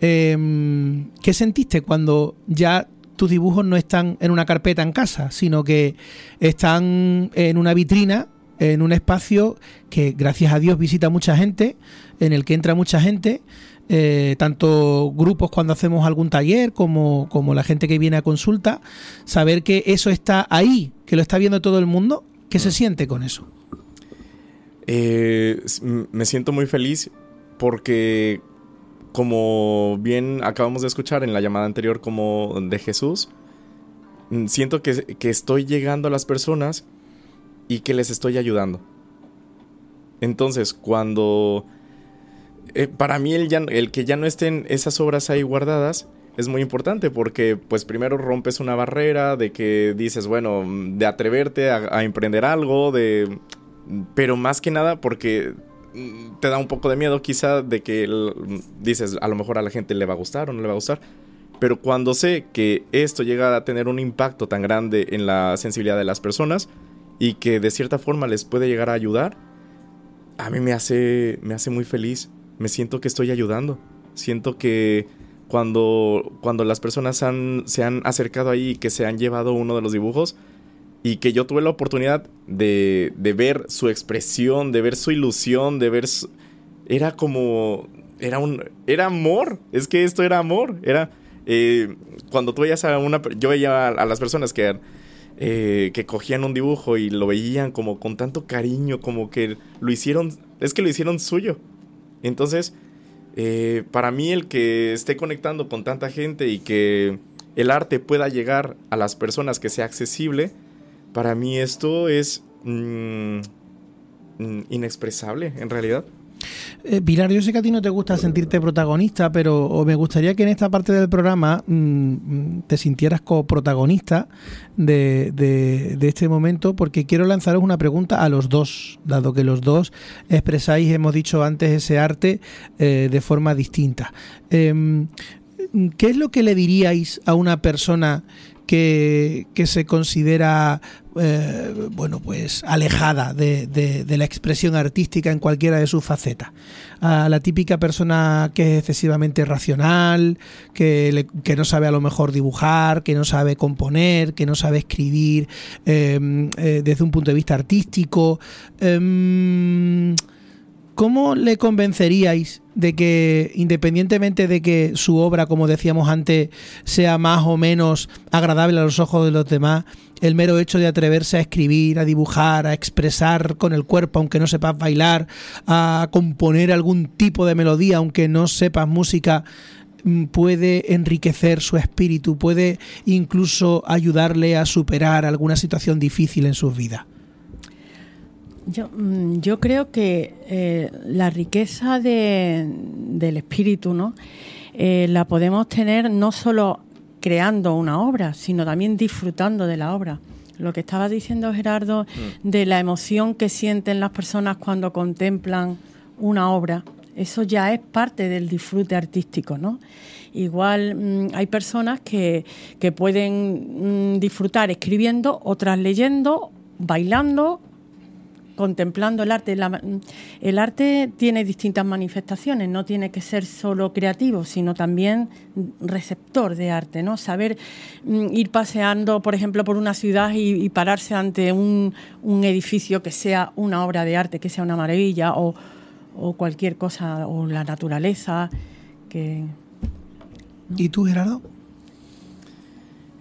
em, ¿qué sentiste cuando ya tus dibujos no están en una carpeta en casa, sino que están en una vitrina, en un espacio que gracias a Dios visita mucha gente, en el que entra mucha gente, eh, tanto grupos cuando hacemos algún taller como, como la gente que viene a consulta, saber que eso está ahí, que lo está viendo todo el mundo, ¿qué se siente con eso? Eh, me siento muy feliz porque, como bien acabamos de escuchar en la llamada anterior como de Jesús, mm, siento que, que estoy llegando a las personas y que les estoy ayudando. Entonces, cuando... eh, para mí el, el que ya no estén esas obras ahí guardadas es muy importante porque pues primero rompes una barrera de que dices, bueno, de atreverte a, a emprender algo, de... Pero más que nada porque te da un poco de miedo quizá de que dices, a lo mejor a la gente le va a gustar o no le va a gustar. Pero cuando sé que esto llega a tener un impacto tan grande en la sensibilidad de las personas y que de cierta forma les puede llegar a ayudar, a mí me hace, me hace muy feliz. Me siento que estoy ayudando. Siento que cuando, cuando las personas se han acercado ahí y que se han llevado uno de los dibujos y que yo tuve la oportunidad de, de ver su expresión, de ver su ilusión, de ver su- Era como... Era un... Era amor. Es que esto era amor. Era... eh, cuando tú veías a una... Yo veía a, a las personas que eh, que cogían un dibujo y lo veían como con tanto cariño, como que lo hicieron, es que lo hicieron suyo. Entonces, eh, para mí el que esté conectando con tanta gente y que el arte pueda llegar a las personas, que sea accesible, para mí esto es mm, mm, inexpresable en realidad. Eh, Pilar, yo sé que a ti no te gusta sentirte protagonista, pero me gustaría que en esta parte del programa mm, te sintieras coprotagonista de, de, de este momento, porque quiero lanzaros una pregunta a los dos, dado que los dos expresáis, hemos dicho antes, ese arte eh, de forma distinta. Em, ¿Qué es lo que le diríais a una persona que, se considera eh, bueno pues alejada de, la expresión artística en cualquiera de sus facetas? A la típica persona que es excesivamente racional, que, no sabe a lo mejor dibujar, que no sabe componer, que no sabe escribir eh, eh, desde un punto de vista artístico. Em, ¿Cómo le convenceríais de que, independientemente de que su obra, como decíamos antes, sea más o menos agradable a los ojos de los demás, el mero hecho de atreverse a escribir, a dibujar, a expresar con el cuerpo, aunque no sepas bailar, a componer algún tipo de melodía, aunque no sepas música, mm, puede enriquecer su espíritu, puede incluso ayudarle a superar alguna situación difícil en sus vidas? Yo, mm, yo creo que eh, la riqueza de- del espíritu, ¿no? Eh, la podemos tener no solo creando una obra, sino también disfrutando de la obra. Lo que estaba diciendo Gerardo de la emoción que sienten las personas cuando contemplan una obra, eso ya es parte del disfrute artístico, ¿no? Igual mm, hay personas que, que pueden mm, disfrutar escribiendo, otras leyendo, bailando, contemplando el arte. La- el arte tiene distintas manifestaciones, no tiene que ser solo creativo, sino también receptor de arte, ¿no? Saber mm, ir paseando, por ejemplo, por una ciudad y, y pararse ante un, un edificio que sea una obra de arte, que sea una maravilla, o, o cualquier cosa, o la naturaleza, que... ¿Y tú, Gerardo?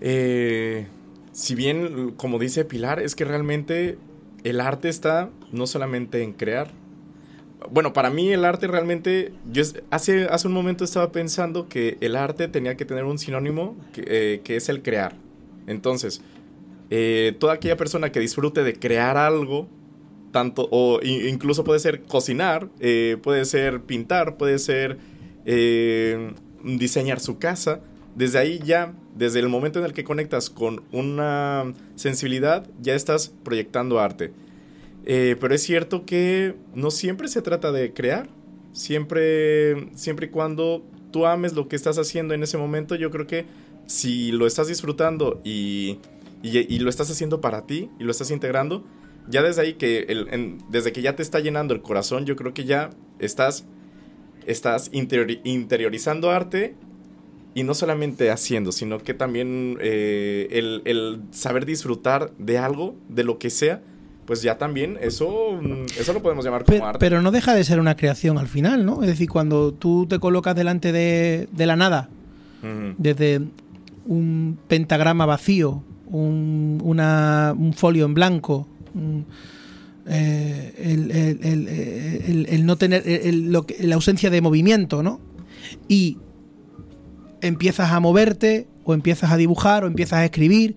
Eh, si bien, como dice Pilar, es que realmente el arte está no solamente en crear. Bueno, para mí el arte realmente, yo hace, hace un momento estaba pensando que el arte tenía que tener un sinónimo que, eh, que es el crear. Entonces, eh, toda aquella persona que disfrute de crear algo, tanto, o incluso puede ser cocinar, eh, puede ser pintar, puede ser eh, diseñar su casa. Desde ahí ya, desde el momento en el que conectas con una sensibilidad, ya estás proyectando arte. Eh, pero es cierto que no siempre se trata de crear. Siempre, siempre y cuando tú ames lo que estás haciendo en ese momento, yo creo que si lo estás disfrutando y, lo estás haciendo para ti y lo estás integrando, ya desde ahí que desde que ya te está llenando el corazón, yo creo que ya estás, estás interiorizando arte y no solamente haciendo, sino que también eh, el, el, saber disfrutar de algo, de lo que sea, pues ya también eso, eso lo podemos llamar como arte. Pero no deja de ser una creación al final, ¿no? Es decir, cuando tú te colocas delante de, de la nada, desde un pentagrama vacío, un, una, un folio en blanco, eh, el, no tener lo la ausencia de movimiento, ¿no? Y empiezas a moverte, o empiezas a dibujar, o empiezas a escribir,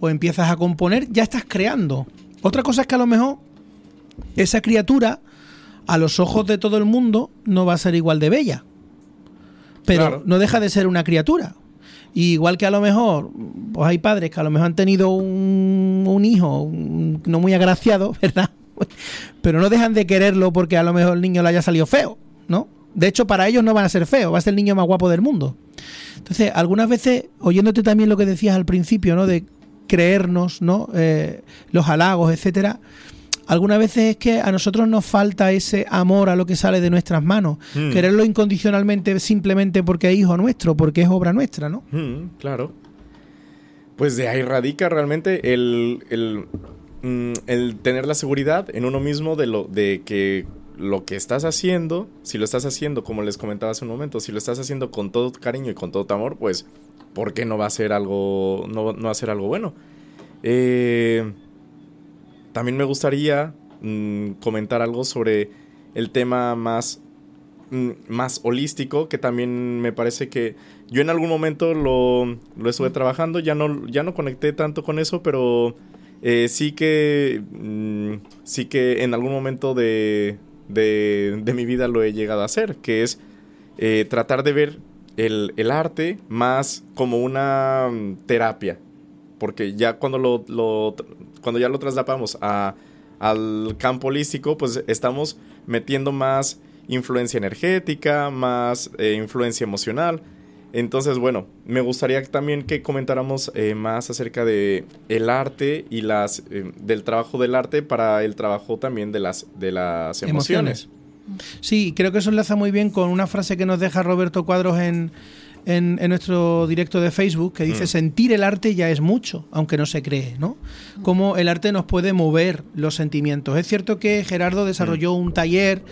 o empiezas a componer, ya estás creando. Otra cosa es que a lo mejor esa criatura, a los ojos de todo el mundo, no va a ser igual de bella. Pero no deja de ser una criatura igual que a lo mejor, pues hay padres que a lo mejor han tenido un, hijo no muy agraciado, ¿verdad? Pero no dejan de quererlo porque a lo mejor el niño le haya salido feo, ¿no? De hecho, para ellos no van a ser feos, va a ser el niño más guapo del mundo. Entonces, algunas veces, oyéndote también lo que decías al principio, ¿no? De creernos, ¿no? Eh, los halagos, etcétera algunas veces es que a nosotros nos falta ese amor a lo que sale de nuestras manos. Hmm. Quererlo incondicionalmente simplemente porque es hijo nuestro, porque es obra nuestra, ¿no? Hmm, claro. Pues de ahí radica realmente el, el, mm, el, tener la seguridad en uno mismo de, lo, de que lo que estás haciendo, si lo estás haciendo, como les comentaba hace un momento, si lo estás haciendo con todo tu cariño y con todo tu amor, pues, ¿por qué no va a ser algo, no, no va a ser algo bueno? Eh, también me gustaría mm, comentar algo sobre el tema más, mm, más holístico, que también me parece que yo en algún momento lo, estuve trabajando, ya no, ya no conecté tanto con eso, pero eh, sí que mm, sí que en algún momento de, de, mi vida lo he llegado a hacer, que es eh, tratar de ver el, arte más como una terapia. Porque ya cuando lo, cuando ya lo traslapamos a, al campo holístico, pues estamos metiendo más influencia energética, más eh, influencia emocional. Entonces, bueno, me gustaría también que comentáramos eh, más acerca de el arte y las eh, del trabajo del arte para el trabajo también de las de las emociones. Sí, creo que eso enlaza muy bien con una frase que nos deja Roberto Cuadros en en, nuestro directo de Facebook que dice mm. sentir el arte ya es mucho, aunque no se cree, ¿no? Cómo el arte nos puede mover los sentimientos. Es cierto que Gerardo desarrolló mm. un taller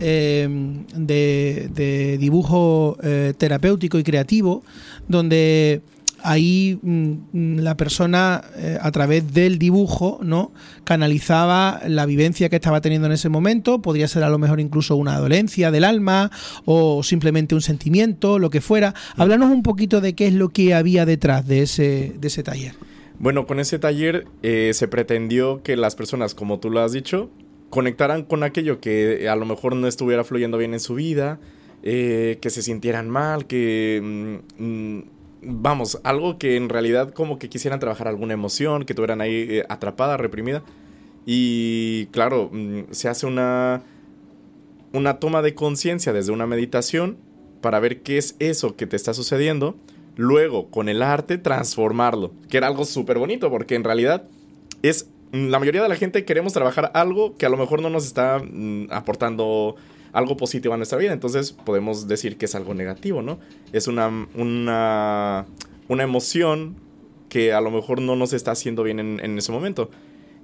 eh, de, dibujo eh, terapéutico y creativo donde ahí mm, mm, la persona eh, a través del dibujo no canalizaba la vivencia que estaba teniendo en ese momento podría ser a lo mejor incluso una dolencia del alma o simplemente un sentimiento lo que fuera. Háblanos un poquito de qué es lo que había detrás de ese de ese taller. Bueno con ese taller eh, se pretendió que las personas como tú lo has dicho conectaran con aquello que a lo mejor no estuviera fluyendo bien en su vida eh, que se sintieran mal que mm, vamos, algo que en realidad como que quisieran trabajar alguna emoción, que tuvieran ahí eh, atrapada, reprimida. Y claro, mm, se hace una, una toma de conciencia desde una meditación para ver qué es eso que te está sucediendo. Luego, con el arte, transformarlo, que era algo súper bonito, porque en realidad es, mm, la mayoría de la gente queremos trabajar algo que a lo mejor no nos está mm, aportando algo positivo a nuestra vida. Entonces podemos decir que es algo negativo, ¿no? Es una, una, una emoción que a lo mejor no nos está haciendo bien en, ese momento.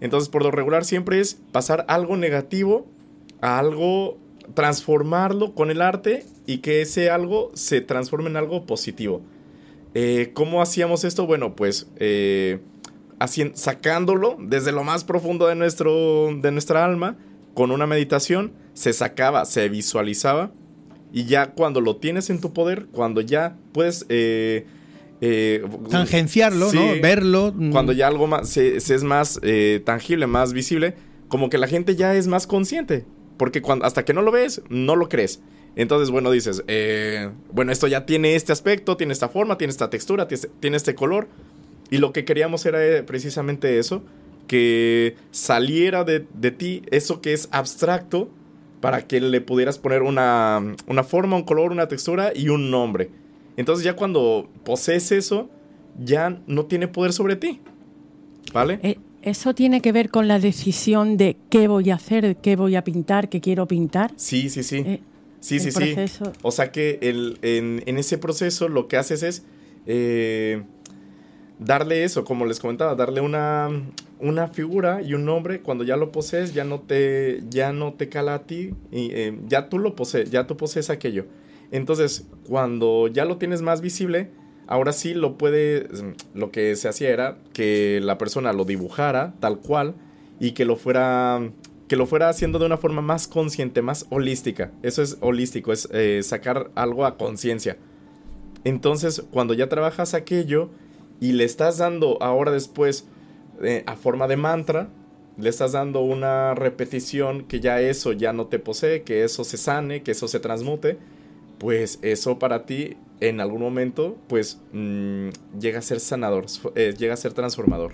Entonces, por lo regular siempre es pasar algo negativo a algo, transformarlo con el arte y que ese algo se transforme en algo positivo. Eh, ¿Cómo hacíamos esto? Bueno, pues eh, sacándolo desde lo más profundo de, nuestro, de nuestra alma con una meditación se sacaba, se visualizaba y ya cuando lo tienes en tu poder, cuando ya puedes... Eh, eh, Tangenciarlo, ¿no? Verlo. Mm. Cuando ya algo más se, es más eh, tangible, más visible, como que la gente ya es más consciente. Porque cuando, hasta que no lo ves, no lo crees. Entonces, bueno, dices, eh, bueno, esto ya tiene este aspecto, tiene esta forma, tiene esta textura, tiene este color. Y lo que queríamos era eh, precisamente eso, que saliera de, de ti eso que es abstracto para que le pudieras poner una, una, forma, un color, una textura y un nombre. Entonces ya cuando posees eso, ya no tiene poder sobre ti. ¿Vale? Eh, ¿Eso tiene que ver con la decisión de qué voy a hacer, qué voy a pintar, qué quiero pintar? Sí, sí, sí. Eh, sí, sí, sí. O sea que el, en, en, ese proceso lo que haces es eh, darle eso, como les comentaba, darle una, una figura y un nombre. Cuando ya lo posees, ya no te, ya no te cala a ti y eh, ya tú lo posees, ya tú posees aquello. Entonces, cuando ya lo tienes más visible, Ahora sí lo puede, lo que se hacía era que la persona lo dibujara tal cual y que lo fuera, que lo fuera haciendo de una forma más consciente, más holística. Eso es holístico, es eh, sacar algo a conciencia. Entonces, cuando ya trabajas aquello y le estás dando ahora después eh, a forma de mantra, le estás dando una repetición que ya eso ya no te posee, que eso se sane, que eso se transmute, pues eso para ti en algún momento, pues mm, llega a ser sanador, eh, llega a ser transformador.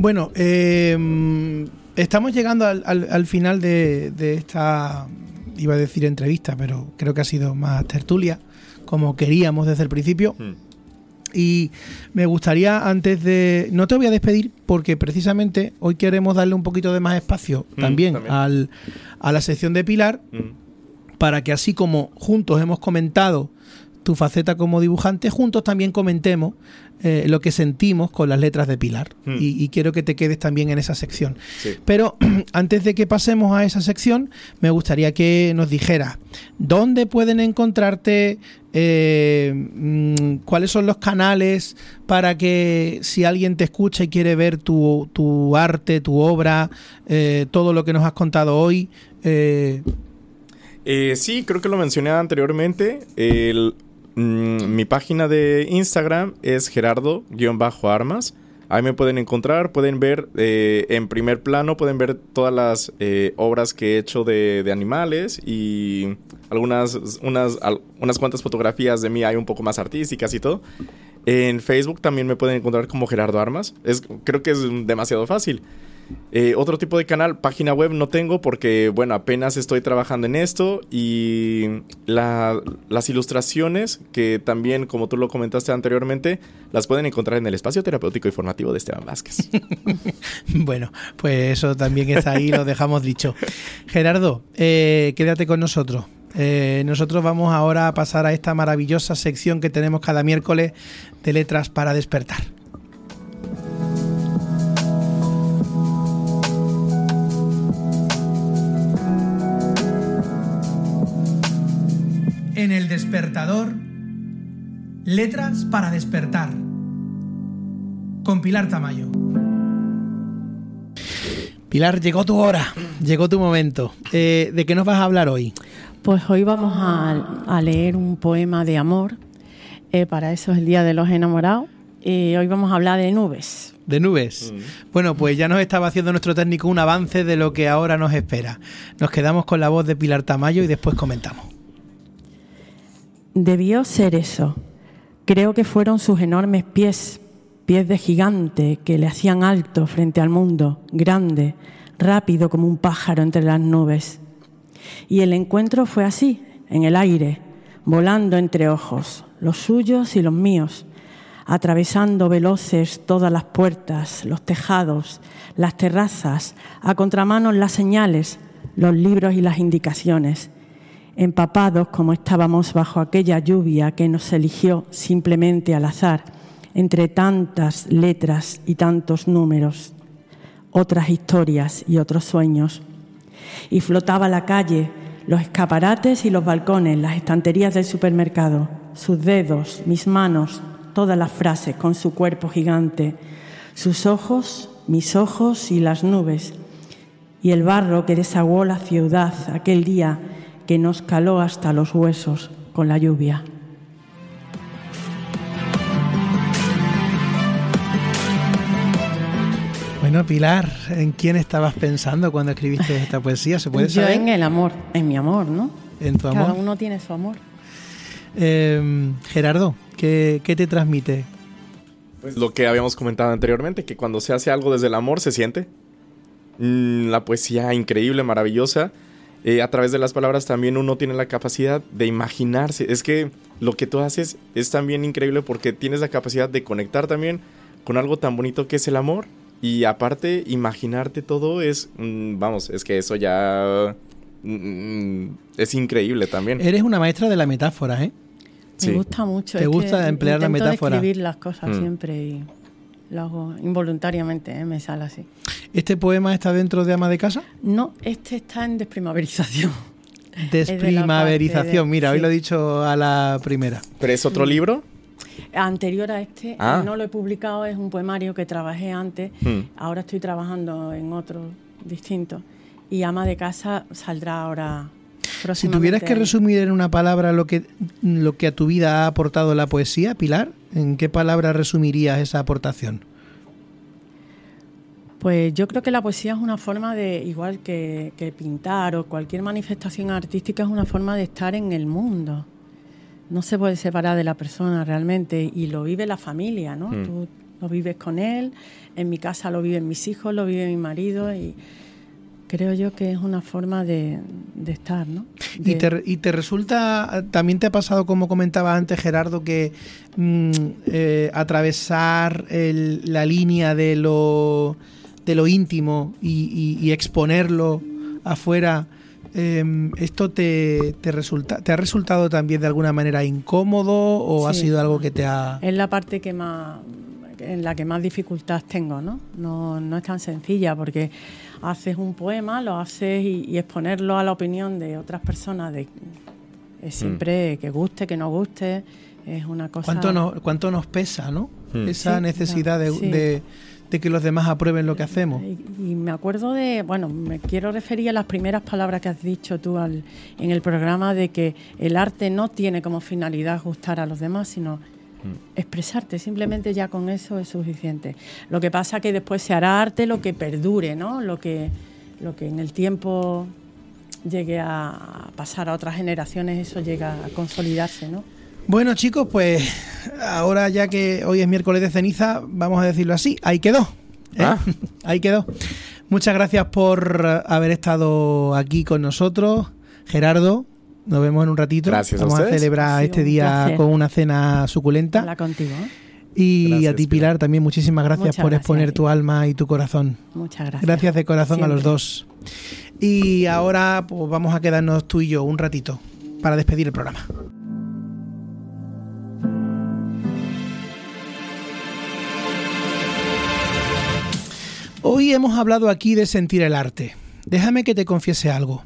Bueno, em, estamos llegando al, final de, esta, iba a decir entrevista, pero creo que ha sido más tertulia, como queríamos desde el principio. Hmm. Y me gustaría, antes de. No te voy a despedir, porque precisamente hoy queremos darle un poquito de más espacio hmm, también, Al, a la sección de Pilar. Hmm para que así como juntos hemos comentado tu faceta como dibujante, juntos también comentemos eh, lo que sentimos con las letras de Pilar. Hmm. Y, quiero que te quedes también en esa sección. Pero antes de que pasemos a esa sección, me gustaría que nos dijeras dónde pueden encontrarte, eh, mm, cuáles son los canales para que si alguien te escucha y quiere ver tu, arte, tu obra, eh, todo lo que nos has contado hoy. Eh, sí, creo que lo mencioné anteriormente. Mm, mi página de Instagram es gerardo-armas. Ahí me pueden encontrar, pueden ver eh, en primer plano, pueden ver todas las eh, obras que he hecho de, animales y algunas unas, unas cuantas fotografías de mí hay un poco más artísticas y todo. En Facebook también me pueden encontrar como Gerardo Armas. Es, creo que es demasiado fácil. Eh, otro tipo de canal, página web no tengo porque, bueno, apenas estoy trabajando en esto y las ilustraciones, que también, como tú lo comentaste anteriormente, las pueden encontrar en el espacio terapéutico y formativo de Esteban Vázquez. bueno, pues eso también está ahí, lo dejamos dicho. Gerardo, eh, quédate con nosotros. Eh, nosotros vamos ahora a pasar a esta maravillosa sección que tenemos cada miércoles de letras para despertar. Despertador, letras para despertar, con Pilar Tamayo. Pilar, llegó tu hora, llegó tu momento. Eh, ¿De qué nos vas a hablar hoy? Pues hoy vamos a, leer un poema de amor. Eh, para eso es el Día de los Enamorados. Y hoy vamos a hablar de nubes. De nubes. Mm. Bueno, pues ya nos estaba haciendo nuestro técnico un avance de lo que ahora nos espera. Nos quedamos con la voz de Pilar Tamayo y después comentamos. Debió ser eso. Creo que fueron sus enormes pies, pies de gigante que le hacían alto frente al mundo, grande, rápido como un pájaro entre las nubes. Y el encuentro fue así, en el aire, volando entre ojos, los suyos y los míos, atravesando veloces todas las puertas, los tejados, las terrazas, a contramanos las señales, los libros y las indicaciones empapados como estábamos bajo aquella lluvia que nos eligió simplemente al azar, entre tantas letras y tantos números, otras historias y otros sueños. Y flotaba la calle, los escaparates y los balcones, las estanterías del supermercado, sus dedos, mis manos, todas las frases con su cuerpo gigante, sus ojos, mis ojos y las nubes, y el barro que desaguó la ciudad aquel día que nos caló hasta los huesos con la lluvia. Bueno, Pilar, ¿en quién estabas pensando cuando escribiste esta poesía? ¿Se puede Yo saber? en el amor, en mi amor, ¿no? En tu Cada amor. uno tiene su amor. Eh, Gerardo, ¿qué, qué te transmite? Pues lo que habíamos comentado anteriormente, que cuando se hace algo desde el amor se siente. Mm, la poesía increíble, maravillosa. Eh, a través de las palabras también uno tiene la capacidad de imaginarse. Es que lo que tú haces es también increíble porque tienes la capacidad de conectar también con algo tan bonito que es el amor. Y aparte, imaginarte todo es, mm, vamos, es que eso ya mm, es increíble también. Eres una maestra de la metáfora, ¿eh? Sí. Me gusta mucho. ¿Te gusta emplear la metáfora? escribir las cosas Mm. siempre y lo hago involuntariamente, ¿eh? me sale así. ¿Este poema está dentro de Ama de Casa? No, este está en desprimaverización. Desprimaverización. de- Mira, hoy lo he dicho a la primera. ¿Pero es otro libro? Anterior a este, Ah. eh, no lo he publicado, es un poemario que trabajé antes. Hmm. Ahora estoy trabajando en otro distinto. Y Ama de Casa saldrá ahora Si tuvieras que resumir en una palabra lo que, lo que a tu vida ha aportado la poesía, Pilar, ¿en qué palabra resumirías esa aportación? Pues yo creo que la poesía es una forma de, igual que, que pintar o cualquier manifestación artística, es una forma de estar en el mundo. No se puede separar de la persona realmente y lo vive la familia, ¿no? Mm. Tú lo vives con él, en mi casa lo viven mis hijos, lo vive mi marido y creo yo que es una forma de, de estar, ¿no? ¿Y te, y te resulta, también te ha pasado, como comentaba antes Gerardo, que mm, eh, atravesar el- la línea de lo, de lo íntimo y, y- y exponerlo afuera, eh, ¿esto te, te, resulta, te ha resultado también de alguna manera incómodo o ha sido algo que te ha... Es la parte que más en la que más dificultad tengo, ¿no? No, no es tan sencilla porque haces un poema, lo haces y, y exponerlo a la opinión de otras personas de es siempre que guste, que no guste, es una cosa ¿Cuánto, no- ¿Cuánto nos pesa, no? Mm. Esa Sí, necesidad de, sí. de- de que los demás aprueben lo que hacemos. Y, y me acuerdo de, bueno, me quiero referir a las primeras palabras que has dicho tú al- en el programa de que el arte no tiene como finalidad gustar a los demás, sino expresarte. Simplemente ya con eso es suficiente. Lo que pasa que después se hará arte lo que perdure, ¿no? Lo que, lo que en el tiempo llegue a pasar a otras generaciones, eso llega a consolidarse, ¿no? Bueno chicos, pues ahora ya que hoy es miércoles de ceniza, vamos a decirlo así, ahí quedó. ¿eh? Ah. Ahí quedó. Muchas gracias por haber estado aquí con nosotros, Gerardo. Nos vemos en un ratito. Gracias a Vamos a, ustedes. celebrar este día con una cena suculenta. Habla contigo. ¿eh? Y Gracias, a ti, Pilar, Pilar. también muchísimas gracias Muchas por gracias exponer tu alma y tu corazón. Muchas gracias. Gracias de corazón a los dos. Y ahora pues vamos a quedarnos tú y yo un ratito para despedir el programa. Hoy hemos hablado aquí de sentir el arte. Déjame que te confiese algo.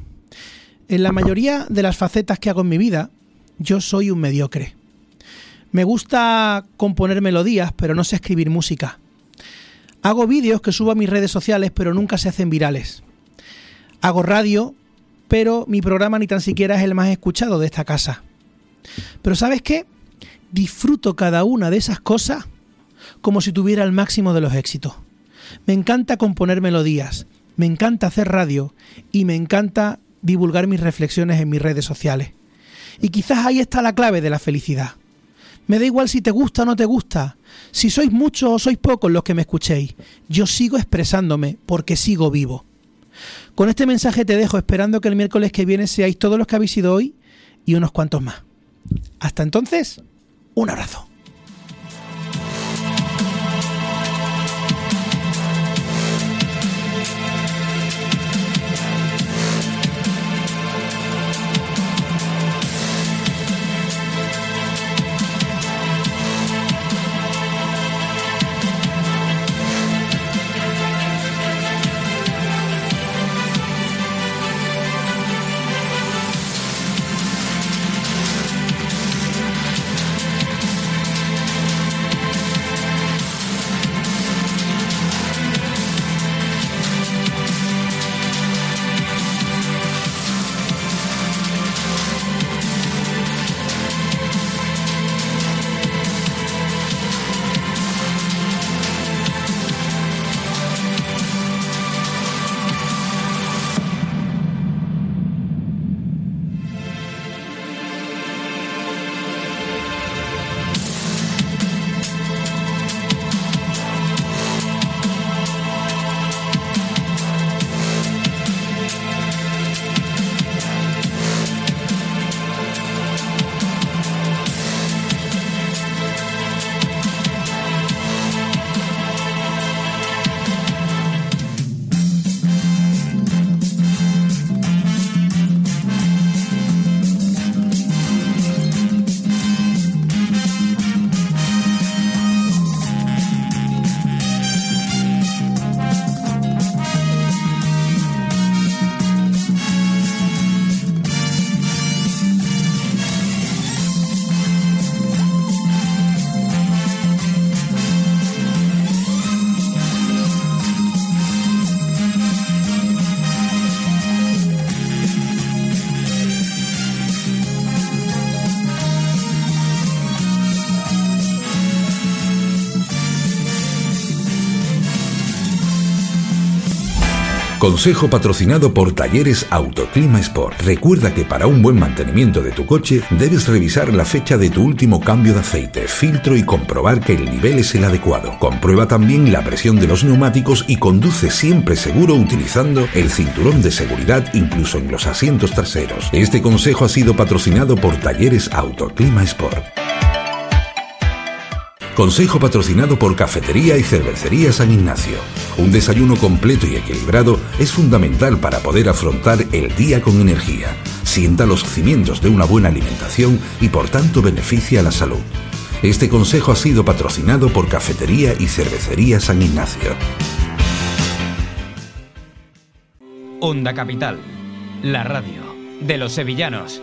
En la mayoría de las facetas que hago en mi vida, yo soy un mediocre. Me gusta componer melodías, pero no sé escribir música. Hago vídeos que subo a mis redes sociales, pero nunca se hacen virales. Hago radio, pero mi programa ni tan siquiera es el más escuchado de esta casa. Pero ¿sabes qué? Disfruto cada una de esas cosas como si tuviera el máximo de los éxitos. Me encanta componer melodías, me encanta hacer radio y me encanta divulgar mis reflexiones en mis redes sociales. Y quizás ahí está la clave de la felicidad. Me da igual si te gusta o no te gusta, si sois muchos o sois pocos los que me escuchéis, yo sigo expresándome porque sigo vivo. Con este mensaje te dejo esperando que el miércoles que viene seáis todos los que habéis sido hoy y unos cuantos más. Hasta entonces, un abrazo. Consejo patrocinado por Talleres Autoclima Sport. Recuerda que para un buen mantenimiento de tu coche debes revisar la fecha de tu último cambio de aceite, filtro y comprobar que el nivel es el adecuado. Comprueba también la presión de los neumáticos y conduce siempre seguro utilizando el cinturón de seguridad incluso en los asientos traseros. Este consejo ha sido patrocinado por Talleres Autoclima Sport. Consejo patrocinado por Cafetería y Cervecería San Ignacio. Un desayuno completo y equilibrado es fundamental para poder afrontar el día con energía. Sienta los cimientos de una buena alimentación y por tanto beneficia a la salud. Este consejo ha sido patrocinado por Cafetería y Cervecería San Ignacio. Onda Capital, la radio de los sevillanos.